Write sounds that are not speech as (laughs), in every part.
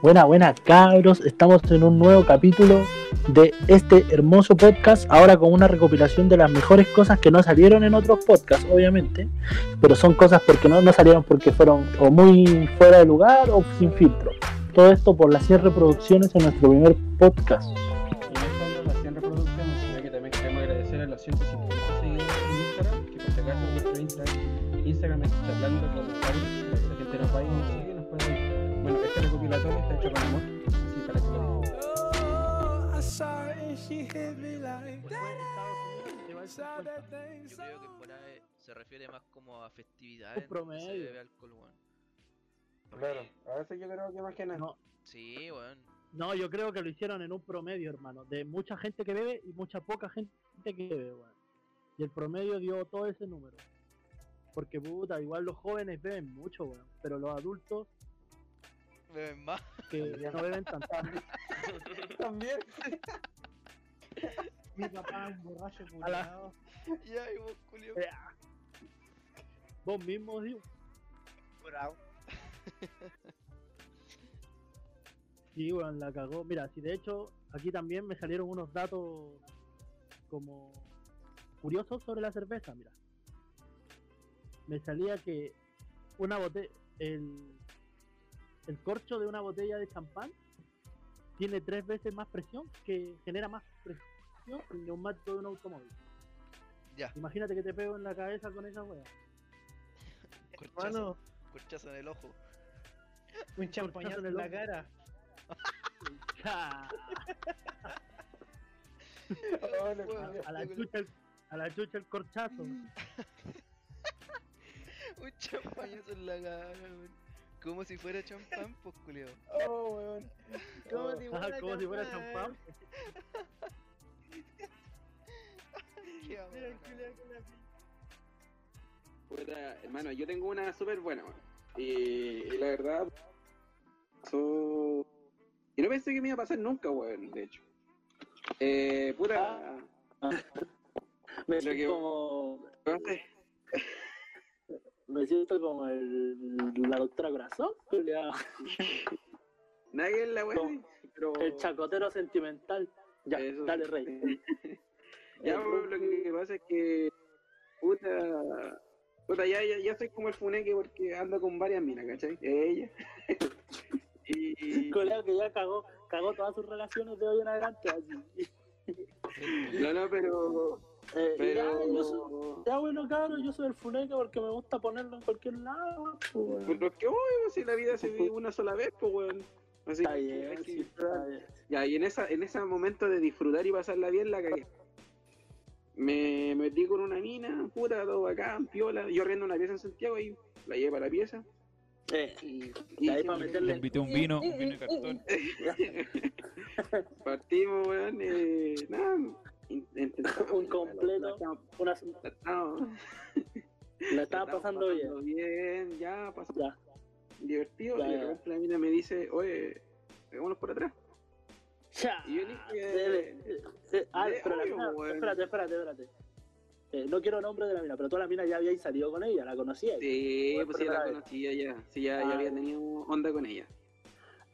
Buena, buena, cabros. Estamos en un nuevo capítulo de este hermoso podcast. Ahora con una recopilación de las mejores cosas que no salieron en otros podcasts, obviamente. Pero son cosas porque no, no salieron porque fueron o muy fuera de lugar o sin filtro. Todo esto por las 100 reproducciones en nuestro primer podcast. She hit me like that. I saw that thing. Yo creo que por ahí se refiere más como a festividades. Un donde se promedio. bebe alcohol, weón. Claro, a veces yo creo que más que nada. No, Sí, weón. no, yo creo que lo hicieron en un promedio, hermano. De mucha gente que bebe y mucha poca gente que bebe, weón. Y el promedio dio todo ese número. Porque puta, igual los jóvenes beben mucho, weón. Pero los adultos Beben más. que (laughs) no beben tanto. También. (laughs) (laughs) (laughs) Mi papá es un borracho culiao. ya, y vos, Julio. Eh, Vos mismos, digo. Sí, weón, la cagó. Mira, si de hecho aquí también me salieron unos datos como curiosos sobre la cerveza, mira. Me salía que una botella, el, el corcho de una botella de champán tiene tres veces más presión, que genera más presión que el neumático de un automóvil. Ya, Imagínate que te pego en la cabeza con esa wea. (laughs) corchazo. Corchazo en el ojo. Un champañazo en la ojo. cara. (laughs) (laughs) A la chucha el, a la chucha el corchazo. Un champañazo en la cara. Como si fuera champán, pues, Julio. Oh, weón. ¿Cómo Oh, Ajá, huele (laughs) como si fuera champán? (laughs) Qué Mira el amor. con la Puta, hermano, yo tengo una súper buena, weón. Y, y la verdad, pasó- Y no pensé que me iba a pasar nunca, weón, de hecho. Eh, puta. Me Lo que- como. no sé. Me siento como el, la doctora Corazón, culiao. Nada que ver (laughs) la. No. Pero. El chacotero sentimental. Ya, Eso- dale, rey. (laughs) Ya, lo que pasa es que. Puta. Puta, ya, ya, ya soy como el funeque porque ando con varias minas, ¿cachai? Ella. (laughs) y. Culiao que ya cagó, cagó todas sus relaciones de hoy en adelante. Así. No, no, pero. Eh, y ya, Pero. yo soy- ya, bueno, cabrón, yo soy el funeque porque me gusta ponerlo en cualquier lado. pues, weón. Pues lo que voy, si la vida se vive una sola vez, pues weón. Así Está que bien, hay que sí, disfrutar. está bien. Ya, y en esa, en ese momento de disfrutar y pasarla bien, la cagué. Me metí con una mina, puta, todo bacán, piola. Yo riendo una pieza en Santiago y la llevé para la pieza. Eh, Y, y ahí para Le meterle. invité un vino, un vino de cartón. (laughs) partimos, weón. Eh, nada, Un completo. Una, la estaba (laughs) pasando bien. bien. Ya, pasó Ya. divertido. Ya, y de la mina me dice, oye, vámonos por atrás. Ya. Y yo le dije, Debe- ah, de pero la obvio, mina, weón. espérate, espérate, espérate. Eh, no quiero nombre de la mina, pero toda la mina ya había salido con ella, la conocía. Sí, pues sí, la vez. conocía ya. Sí, ya, ya Ah, había tenido onda con ella.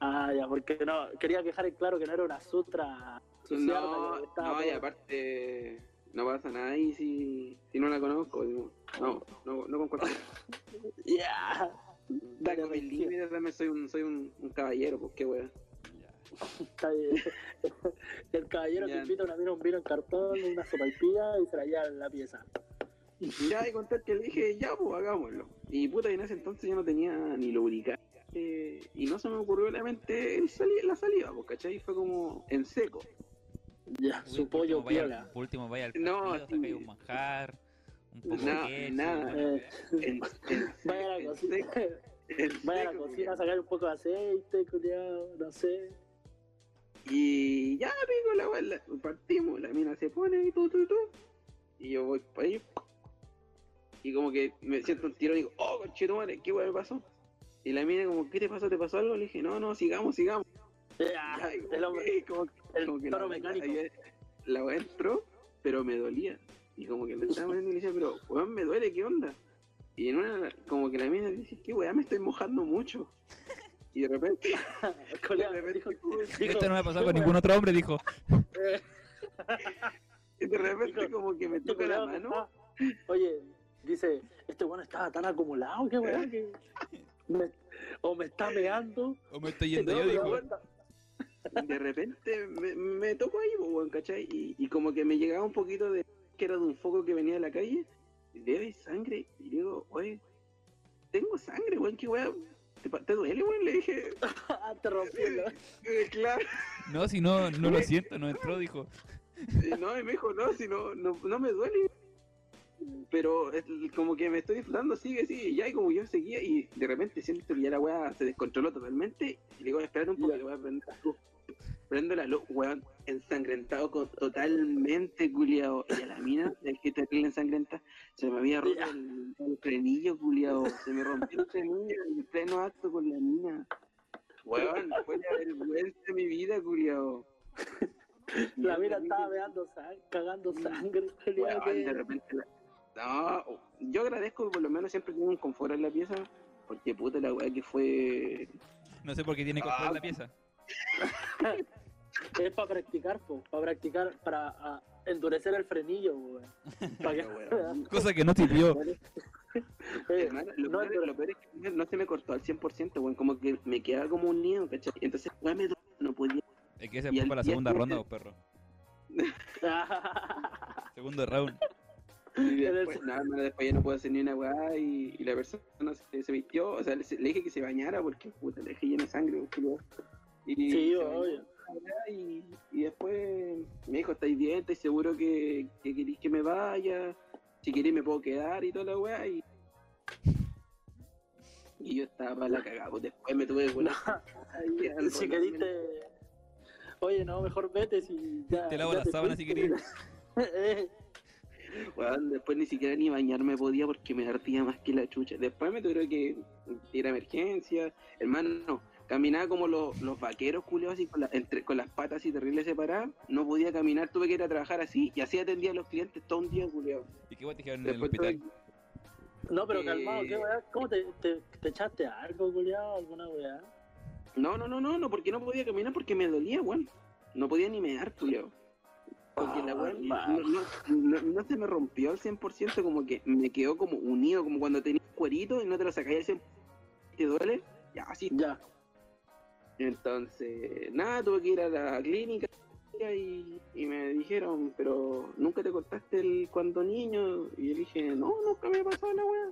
Ah, ya, porque no, quería dejar en claro que no era una sutra No, que no, y aparte, no pasa nada ahí si, si no la conozco. digo, No, no, no con cualquiera. (laughs) Ya. Dale, Tengo mis límites, soy un, soy un, un caballero, pues qué. Está bien. (laughs) El caballero que Ya. invita a una mina un vino en cartón, una sopaipilla y se la lleva en la pieza. (laughs) Ya de contar que le dije, ya, pues hagámoslo. Y puta, y en ese entonces yo no tenía ni lubricante. Y no se me ocurrió la mente el sali- la salida, pues, ¿cachai? Fue como en seco. Ya, su pollo vaya piola. Por último, vaya al No, partido, sí. sacáis un manjar, un poco Nada, de queso, nada. Eh, Vaya a la cocina. Vaya a la cocina a sacar un poco de aceite, culiado, no sé. Y ya, pico, la la- partimos, la mina se pone y todo, todo, todo. Y yo voy para ahí. Y como que me siento un tiro y digo, oh, conchetumare, ¿qué weá me pasó? Y la mina como, ¿qué te pasó? ¿Te pasó algo? Le dije, no, no, sigamos, sigamos. Y (laughs) el hombre, que- como, el como que toro la, mecánico. La, entró, pero me dolía. Y como que le estaba poniendo y le decía, pero weón, me duele, ¿qué onda? Y en una, como que la mina dice, ¿qué weá? Me estoy mojando mucho. Y de repente, (laughs) Colega, de repente, dijo- dijo, Esto no me ha pasado con ningún otro hombre, dijo. (laughs) de repente como que me este toca la mano. está- Oye, dice, este bueno estaba tan acumulado, qué weá, que... me- o me está meando. O me estoy yendo No, yo, dijo. De repente me, me tocó ahí, pues, weón, ¿cachai? Y, y como que me llegaba un poquito de que era de un foco que venía de la calle, y veo ahí sangre, y digo, oye, tengo sangre, weón, qué weón, ¿te, te duele, weón? Le dije, (laughs) Ah, te rompió (laughs) "Eh, claro, No, si no, no lo siento, no entró, dijo. No, y me dijo, no, si no, no, no me duele. Pero es como que me estoy disfrutando, sigue, sigue, y ya, y como yo seguía, y de repente siento que ya la weá se descontroló totalmente, y le digo, espérate un poco, que voy a prender la luz. Prendo la luz, weón, ensangrentado con- totalmente, culiao. Y a la mina, (laughs) el que terrible ensangrenta, se me había roto el, el frenillo, culiao. Se me rompió el frenillo en pleno acto con la mina. Weón, fue la vergüenza de mi vida, culiao. La mina estaba meando sangre, cagando sangre. culiao, Weón, que- de repente la- No, yo agradezco que por lo menos siempre tengo un confort en la pieza, porque puta la weá que fue... No sé por qué tiene que comprar la pieza. (laughs) Es para practicar, para practicar, para ah, endurecer el frenillo, que- (laughs) (laughs) Cosa que no sirvió. Eh, Hermano, lo, no, peor, pero- lo peor es que no se me cortó al 100%, weón, como que me quedaba como un nido, ¿cachai? Entonces, weón, me no podía... Es que ese Y fue para la segunda ronda, perro. Segundo round. Y después, nada, hermano, después ya no puedo hacer ni una weá y, y la persona se, se vistió, o sea, le, le dije que se bañara porque, puta, le dejé lleno de sangre, y Sí, se bañó. obvio. y, y después me dijo, ¿estáis bien? ¿Estáis seguro que, que queréis que me vaya? Si queréis me puedo quedar y toda la weá. Y, y yo estaba para la cagada. pues después me tuve que (laughs) (laughs) al si queriste. Oye, no, mejor vete si. Ya, Te lavo ya la sábana si querés. (laughs) Weón, después ni siquiera ni bañarme podía porque me ardía más que la chucha. Después me tuvieron que ir a emergencia. Hermano, caminaba como los, los vaqueros culiados así con, la- entre, con las patas así terribles separadas. No podía caminar, tuve que ir a trabajar así y así atendía a los clientes todo un día, culiado. ¿Y qué guay te dijeron en el tuve hospital? No, pero Eh, calmado, ¿qué weá? ¿Cómo te, te, te echaste algo, culiado? ¿Alguna weá? No, no, no, no, no, porque no podía caminar porque me dolía, weón. No podía ni mear, culiao. Porque la weón no, hermano. no, no, no se me rompió al 100%, como que me quedó como unido, como cuando tenías cuerito y no te lo sacáis al 100%, te duele, ya así. Ya. Entonces, nada, tuve que ir a la clínica y, y me dijeron, pero nunca te cortaste el cuando niño. Y yo dije, no, nunca me ha pasado la weá.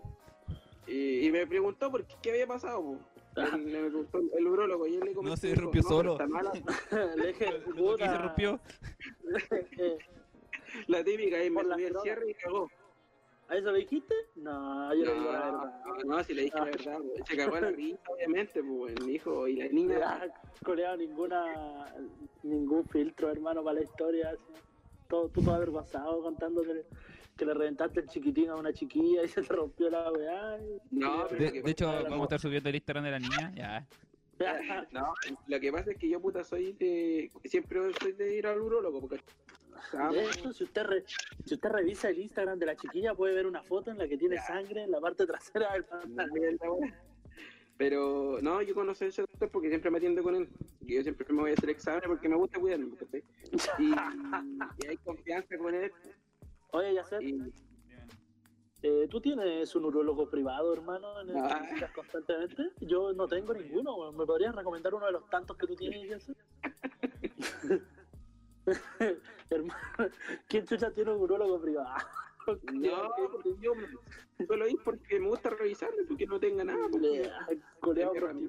Y, y me preguntó por qué, qué había pasado, po. Me preguntó el, urólogo y él le comentó, se dijo, rompió pero solo". está mala". (laughs) (laughs) Le dije, que se puta. rompió. (laughs) La típica, y me subí el cierre y cagó. ¿A eso lo dijiste? No, yo no digo la No, verdad. no, no, si le dije la verdad, po. se cagó a la risa, obviamente, pues, me dijo, y la niña, Ya, coreano, ninguna, ningún filtro, hermano, para la historia. así. Todo, tú todo avergonzado contando que, que le reventaste el chiquitín a una chiquilla y se te rompió la weá. no, pero De, de hecho, vamos a estar subiendo el Instagram de la niña. Ya. (laughs) No, lo que pasa es que yo, puta, soy de. Siempre soy de ir al urólogo, porque. Ah, De hecho, si usted, re- si usted revisa el Instagram de la chiquilla, puede ver una foto en la que tiene sangre en la parte trasera del pantalón. Pero no, yo conocí a ese doctor porque siempre me atiendo con él. Yo siempre me voy a hacer exámenes porque me gusta cuidarme. ¿cachai? Y, (laughs) y hay confianza con él. Oye, ya sé, Y, eh, ¿tú tienes un urólogo privado, hermano, en el que Ah. visitas constantemente? Yo no tengo ninguno. ¿me podrías recomendar uno de los tantos que tú tienes, Jesse? (laughs) (laughs) hermano, ¿quién chucha tiene un urólogo privado? (laughs) no, yo suelo ir porque me gusta revisarme, porque no tenga nada. Culeado Es mi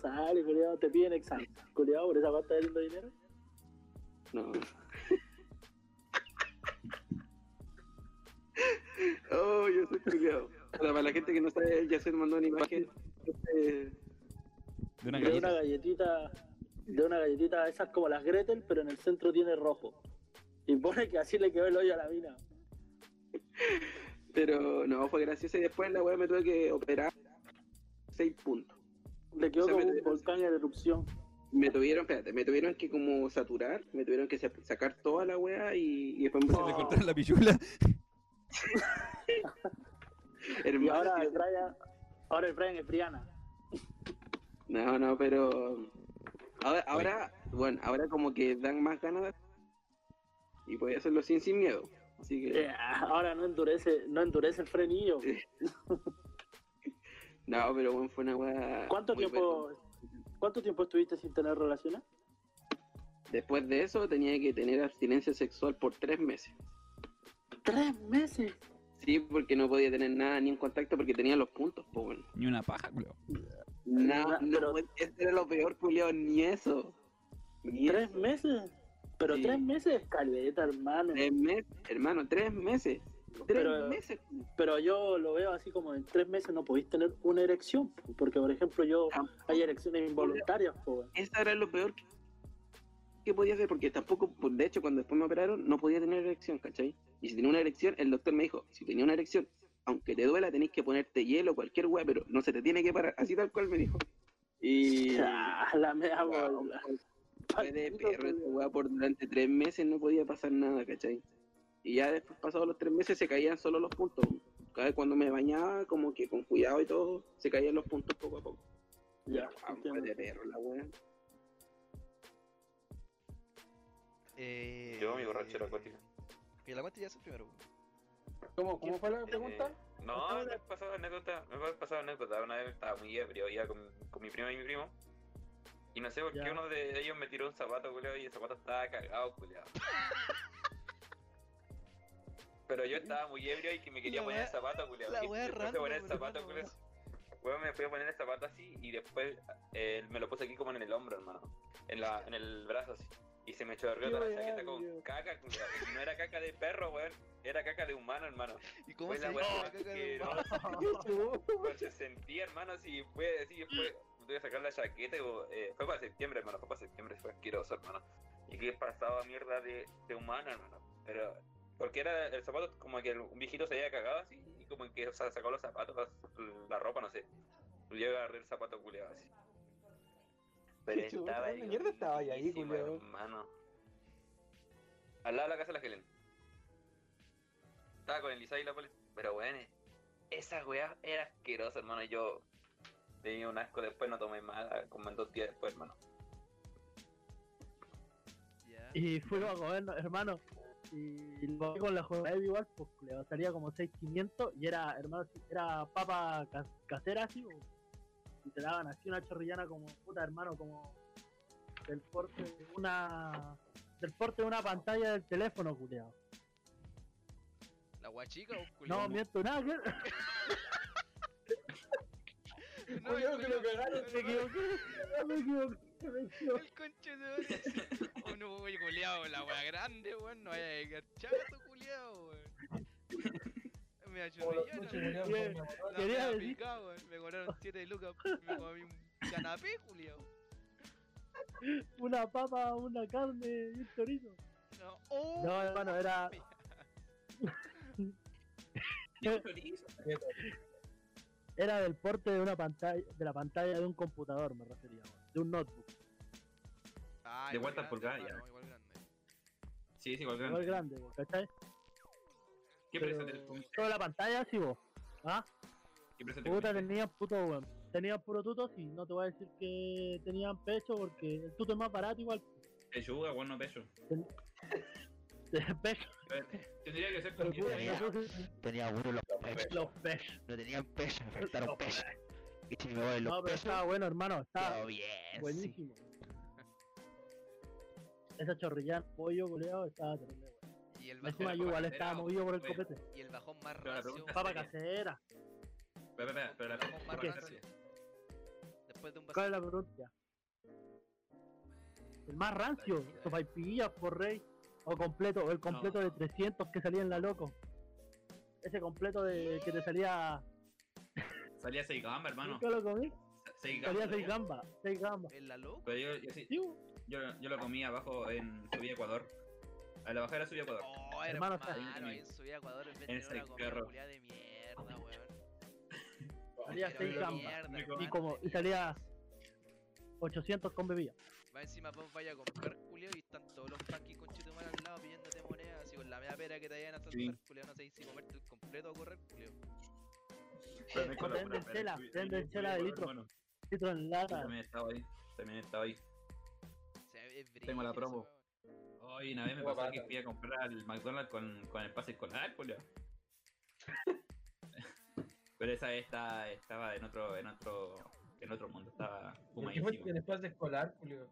sale, culeado, te piden examen. Culeado, por esa parte de dinero. No. (laughs) oh, yo soy culiado. Para la gente que no sabe, ya se mandó una imagen. eh, De una de una galleta. galletita, de una galletita esas como las Gretel, pero en el centro tiene rojo. Y pone que así le quedó el hoyo a la mina. Pero no, fue gracioso y después la weá me tuve que operar 6 puntos. Le quedó O sea, como un volcán en erupción. Me tuvieron, espérate, me tuvieron que como saturar, me tuvieron que sa- sacar toda la weá y, y después me Se le cortaron la pichula. (laughs) Y ahora el Brian, ahora el Brian es Briana. No, no, pero. Ahora, ahora, bueno, ahora como que dan más ganas. Y podía hacerlo sin, sin miedo. Así que. Eh, ahora no endurece, no endurece el frenillo. (laughs) No, pero bueno, fue una weá. ¿Cuánto tiempo, cuánto tiempo estuviste sin tener relaciones? Después de eso tenía que tener abstinencia sexual por tres meses. Tres meses. Sí, porque no podía tener nada ni en contacto porque tenía los puntos, pues bueno. Ni una paja, culo. Nada, Pero- no, pues, eso era lo peor, Julio, ni eso. Ni ¿Tres eso. meses? Pero Sí. tres meses es caleta, hermano. Tres meses, hermano, tres meses. Tres Pero- meses. Pero yo lo veo así como en tres meses no podéis tener una erección. po, Porque, por ejemplo, yo hay erecciones involuntarias. Eso era lo peor que, que podía hacer, porque tampoco, pues, de hecho, cuando después me operaron, no podía tener erección, ¿cachai? Y si tenía una erección, el doctor me dijo, si tenía una erección, aunque te duela, tenéis que ponerte hielo, cualquier weá, pero no se te tiene que parar, así tal cual me dijo. Y (laughs) Ah, la mea bola. fue de perro esa weá por durante tres meses no podía pasar nada, ¿cachai? Y ya después, pasados los tres meses, se caían solo los puntos. Cada vez cuando me bañaba, como que con cuidado y todo, se caían los puntos poco a poco. Ya, fue entiendo. de perro la weá. Eh, Yo, mi borrachera acuática. Y la cuenta ya es el primero. ¿Cómo, cómo fue la pregunta? Eh, no, me ha pasado anécdota, me ha pasado anécdota. Una vez estaba muy ebrio, iba con, con mi prima y mi primo. Y no sé por qué uno de ellos me tiró un zapato, culiao, y el zapato estaba cagado, culiao. (laughs) Pero yo estaba muy ebrio y que me quería La poner el zapato, culiao. la wea random, poner el zapato. Weón, me fui a poner el zapato así y después eh, me lo puse aquí como en el hombro, hermano. En, la, en el brazo así. Y se me chorreó toda la chaqueta con caca, no era caca de perro, weón. Era caca de humano, hermano. ¿Y cómo Fue se la caca de humano? (laughs) (laughs) Pues se sentía, hermano, si fue así, fue, tuve que sacar la chaqueta, eh, fue para septiembre, hermano, fue para septiembre, fue asqueroso, hermano. Y que pasaba mierda de, de humano, hermano. Pero, porque era el zapato, como que el- un viejito se había cagado así, y como que, o sea, sacó los zapatos, la ropa, no sé. Yo agarré el zapato culeado así. Pero (laughs) Qué estaba ¿dónde mierda estaba ahí, hermano. Al lado de la casa de la Helen. Estaba con el Lisa y la policía. Pero bueno, esa weá era asquerosa, hermano. y Yo tenía un asco después, no tomé más, como en dos días después, hermano. Y fuimos a comer, hermano. Y lo vi con la jornada igual, pues le salía como 6.500 y era, hermano, era papa ca- casera así, po. Y te daban así una chorrillana como, puta hermano, como del porte de una, del porte de una pantalla del teléfono, culeado. ¿La guachica o No, culiao? miento, nada, que... No, (laughs) (laughs) Culiao, que lo culiao- cagaron, me equivoqué, me equivoqué, me equivoqué. El conche de oro. Oh, no, culiao, la wea grande, weón. No vaya a llegar chato, culiao, weón. Me achorrillaron. Quería decir- weón. Me cobraron 7 lucas. Me comí un canapé, culiao. Una papa, una carne y un chorizo. No, oh, No, hermano, era... (laughs) Era del porte de una pantalla, de la pantalla de un computador, me refería, de un notebook. Ah, De igual cuántas grande, pulgadas, ya. Igual grande. Sí, sí, igual Igual grande, ¿cachai? ¿Qué Pero precio te toda la pantalla así vos. Ah, ¿Qué te puta, tenían puto, weón. Tenían puro tuto, sí, no te voy a decir que tenían pecho porque el tuto es más barato igual. Pechuga, bueno, pecho. pecho, (laughs) Tendría que ser con tenía- Tenía uno los pechos. los pechos. No tenían pesos, me faltaron pesos. Y si me voy los No, pero pesos, estaba bueno, hermano, estaba bien. buenísimo. Esa chorrillana pollo, goleado, estaba weón. Y el Encima bajón, yo igual estaba movido por el oye. copete. y el bajón más Pero pregunta Papa seria. casera. Espera, espera, pero la Bajón más ¿Qué? rancio. Después de un ¿Cuál es bajón. la pregunta? El más rancio, sopaipillas por rey. O completo, o el completo de 300 que salía en la loco. Ese completo de que te salía. Salía 6 gambas, hermano. ¿Qué lo comí? 6 Salía 6 gambas, 6 gambas. ¿En la loca? Pero yo, yo, sí, yo, yo lo comí abajo en Subida Ecuador. A la bajada era Subida Ecuador. Oh, Hermano, hermano, está- ahí en Subida Ecuador en vez de ese una comida de mierda, weón. (laughs) Salía Era 6 una gambas. Y hermano, como- de y salía- mierda. 800 con bebida. Va encima vos vaya a comprar culio y están todos los panquis con chitumar al lado pidiéndote monedas así con la media pera que te vayan a saltar Sí. culio, no sé si comerte el completo o correr culio. Pero me Venden chela, venden chela de litro. litro en lata. También estaba ahí. También estaba ahí. Tengo la promo. Hoy una vez me pasó que fui a comprar al McDonald's con, con el pase escolar, Julio. (laughs) Pero esa vez está, estaba en otro, en otro, en otro mundo, estaba ¿Qué fue fumadísimo. que después de escolar, Julio?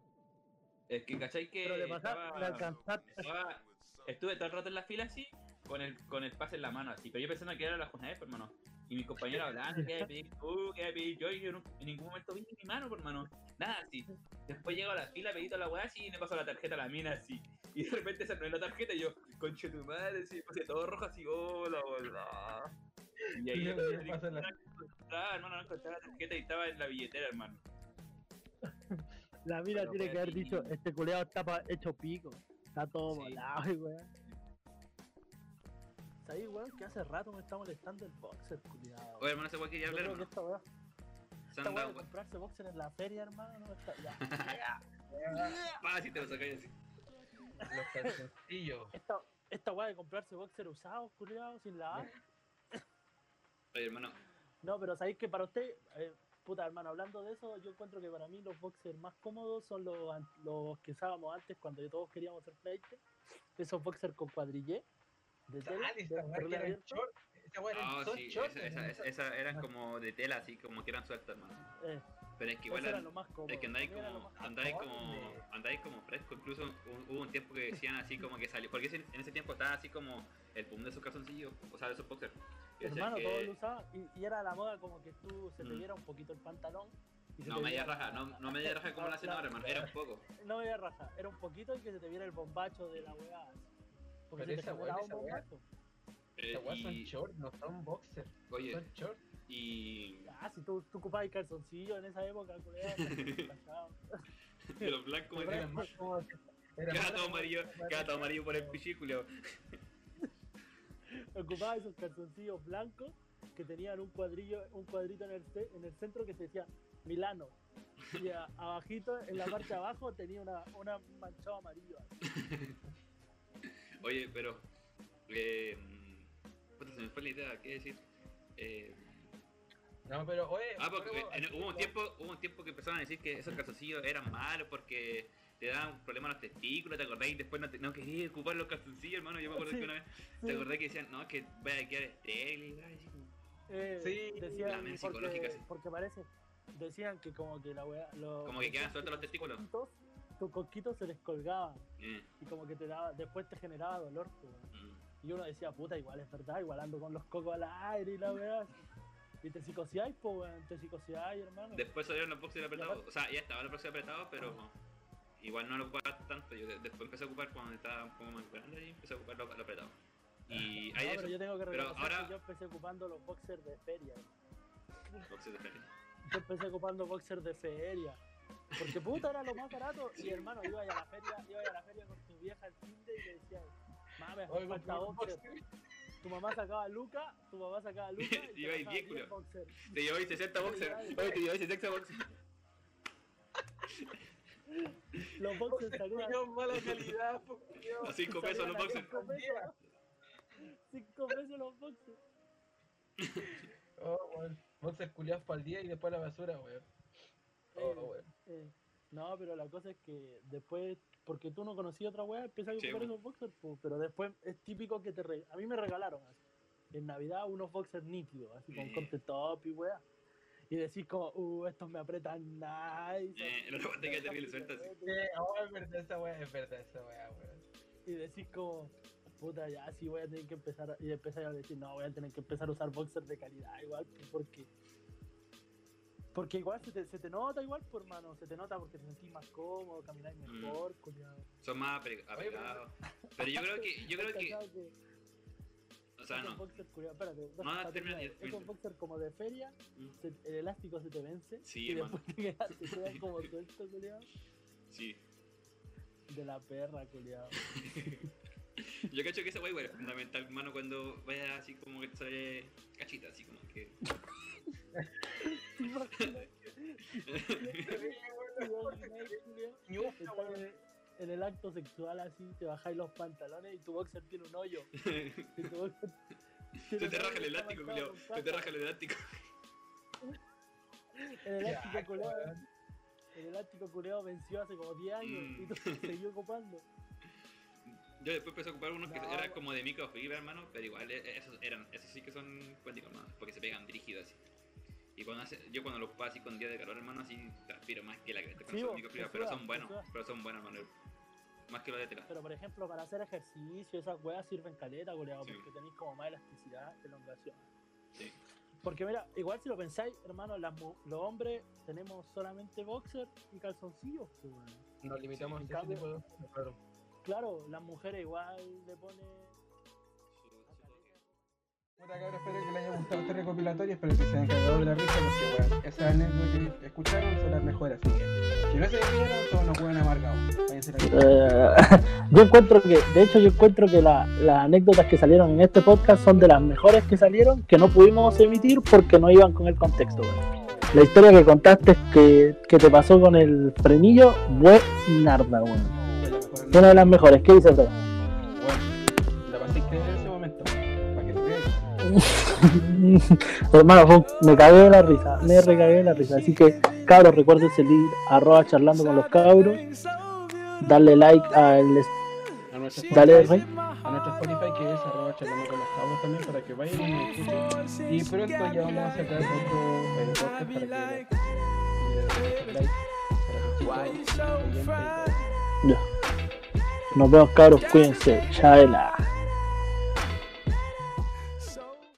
Es que, ¿cachai? Que Pero le le estaba- alcanzaste. estaba- estuve todo el rato en la fila así, con el, con el pase en la mano así, pero yo pensando que era la jornada, por hermano. Y mis compañeros hablando, ¿qué hay que pedir tú? ¿Qué que pedir yo? Y yo no- en ningún momento vi mi mano, por hermano. Nada así. Después llego a la fila, pedí toda la weá así y me paso la tarjeta a la mina así. (laughs) Y de repente se la tarjeta y yo, conche tu madre, así, puse todo rojo así, hola, hola. Y ahí Yo- yo paso la- no encontraba, hermano, no encontraba la tarjeta y estaba en la billetera, hermano. (laughs) La mina Pero tiene que haber así. dicho, este culeado está pa- hecho pico. Está todo Sí. volado, y weón. ¿Sabes, weón? Que hace rato me está molestando el boxer, culiado. Oye, hermano, ese weá quería hablar, hermano. esta dado de comprarse boxer en la feria, hermano, no está. Ya. (laughs) Pa, si te lo sacáis así. Los calzoncillos. Esta, esta weá de comprarse boxer usados, culiado, sin lavar. Oye, hermano, No, pero sabéis que para usted, eh, puta hermano, hablando de eso, yo encuentro que para mí los boxers más cómodos son los, los que usábamos antes cuando todos queríamos hacer flight. Esos boxers con cuadrillé. De tela, eran short. Esa weá eran son shorts, esa, esa, esa eran como de tela, así como que eran sueltas, hermano. Eh, Pero es que igual era lo más cómodo. es que andáis como, andáis como, andáis como fresco, incluso hu- hubo un tiempo que decían así como que salió, porque en ese tiempo estaba así como el boom de esos calzoncillos, o sea, de esos boxers. Hermano, que- todos lo usaban y, y era la moda como que tú se te Mm. viera un poquito el pantalón. Y se No te media raja, la- no, no (laughs) media raja como la hacen ahora, hermano, era un poco. (laughs) No media raja, era un poquito y que se te viera el bombacho de la weá. Porque Pero se te esa weá, un esa weá. bombacho. Eh, Esa weá son y, shorts, no son boxers. oye, Son shorts. Y Ah, si tú, tú ocupabas calzoncillo en esa época, de (laughs) los blancos, Pero me Era más amarillo, amarillo por el pichículo. (laughs) ocupaba esos calzoncillos blancos que tenían un cuadrillo, un cuadrito en el, ce- en el centro que se decía Milano. Y a- (laughs) abajito, en la parte de abajo, tenía una, una manchado amarillo. Oye, pero. Eh, se me fue la idea, ¿qué decir? Eh, No, pero oye. ah, porque pero- en- hubo, un tiempo, hubo un tiempo que empezaron a decir que esos calzoncillos eran malos porque te daban problemas a los testículos, ¿te acordás? Y después no, te- no querías ocupar los calzoncillos, hermano. Yo me acuerdo Sí, que una vez, sí. ¿te acordás que decían, no, que voy a quedar estéril? Eh, Sí, decían, la mente psicológica, porque, sí. porque parece, decían que como que la weá, los- Como que quedan sueltos los testículos. coquitos- Tus coquitos se descolgaban Eh, y como que te daba, después te generaba dolor. pues, weón. mm. Y uno decía, puta, igual es verdad, igual ando con los cocos al aire y la weá. Y te psicoseáis, weón, te psicoseáis, hermano. Después salieron los boxers apretados, o sea, ya estaban los boxers apretados, pero igual no lo ocupaba tanto. Yo de- después empecé a ocupar cuando estaba un poco más grande y empecé a ocupar lo, lo apretado. Y No, hay pero eso, yo tengo que reconocer ahora- que yo empecé ocupando los boxers de feria. boxers de feria. Yo empecé ocupando boxers de feria. Porque puta era lo más barato. Y hermano, iba a la feria, iba a la feria con tu vieja al fin de y le decía, mame, Oye, falta boxer. Tu mamá sacaba Luca, tu mamá sacaba Luca (laughs) y te bien, 10 culiao. boxers. Te lleváis 60 (laughs) boxers. Oye, te lleváis 60 boxers. Los boxers salían Culiao, mala calidad. A 5 (laughs) pesos los a boxers. cinco pesos. Cinco pesos los boxers. Oh, weón. Boxers culiados para el día y después a la basura, weón. Oh, Eh, weón. eh, no, pero la cosa es que después, porque tú no conocías otra weá, empiezas a Sí, ocupar po. esos boxers, po, pero después es típico que te re- A mí me regalaron así, en Navidad unos boxers nítidos, así con Eh. corte top y weá. Y decís como, uh, estos me apretan nice. Eh, la ropa te queda terrible suelta así. Eh, oh, es verdad esa weá, es verdad esa weá, weón. Y decís como, puta, ya sí voy a tener que empezar. a-". Y empezar a decir, no, voy a tener que empezar a usar boxers de calidad igual, pues, porque. Porque igual se te, se te nota igual, por mano, se te nota porque te sentís más cómodo, camináis Mm. mejor, culiao. Son más apre- apegados. (laughs) (laughs) Pero yo creo que, yo creo que, ¿Cachai que o sea, no. culiao, espérate, No, (laughs) termina, termina. esos boxers como de feria, Mm, se- el elástico se te vence Sí, y hermano. después te quedan, te como sueltos, culiao, Sí. de la perra, culiao. Yo cacho que esa wey, es fundamental, hermano, cuando vayas así como que sale cachita, así como que. En, el acto sexual así, te bajáis los pantalones y tu boxer tiene un hoyo. Y tu boxer Se tiene te raja el elástico, Julio. Se te raja el elástico. El elástico weón. El elástico culeado venció hace como 10 años y tú Mm. siguió ocupando. Yo después empecé a ocupar unos que No, eran weón. como de microfibra, hermano, pero igual eh, esos eran, esos sí que son cuánticos, hermano, porque se pegan dirigidos así. Y cuando hace, yo cuando lo ocupaba así con día de calor, hermano, así transpiro más que la que Sí, vos, microfibra, pero son buenos, pero son buenos, hermano. Más que los de tela. Pero por ejemplo, para hacer ejercicio, esas weas sirven caleta, culeado, Sí. porque tenéis como más elasticidad, elongación. Sí. Porque mira, igual si lo pensáis, hermano, las los hombres tenemos solamente boxer y calzoncillos, pues, weón. Nos limitamos en a ese cambio- tipo de claro. Claro, las mujeres igual le ponen. Puta cabra, espero que les haya gustado este recopilatorio, espero que se hayan cagado de la risa porque bueno, esas anécdotas que escucharon son las mejores, así que si no se vieron, todos nos pueden amargados. Eh, (laughs) yo encuentro que, de hecho, yo encuentro que la- las anécdotas que salieron en este podcast son de las mejores que salieron, que no pudimos emitir porque no iban con el contexto. weón. La historia que contaste que, que te pasó con el frenillo, buenarda, weón. Una de las mejores. ¿Qué dice Fred? Bueno, la pasé increíble en ese momento, para que se vean. (laughs) Hermano, fue me cagué de la risa, me recagué de la risa. Así que, cabros, recuerden seguir arroba charlando con los cabros, darle like al Dale, Spotify, Rey. a nuestra Spotify que es arroba charlando con los cabros también para que vayan y escuchen. Y pronto ya vamos a sacar otro eh, podcast para que le- le den like, para que chicos, oyentes, Ya. Nos vemos cabros, cuídense. Chavela.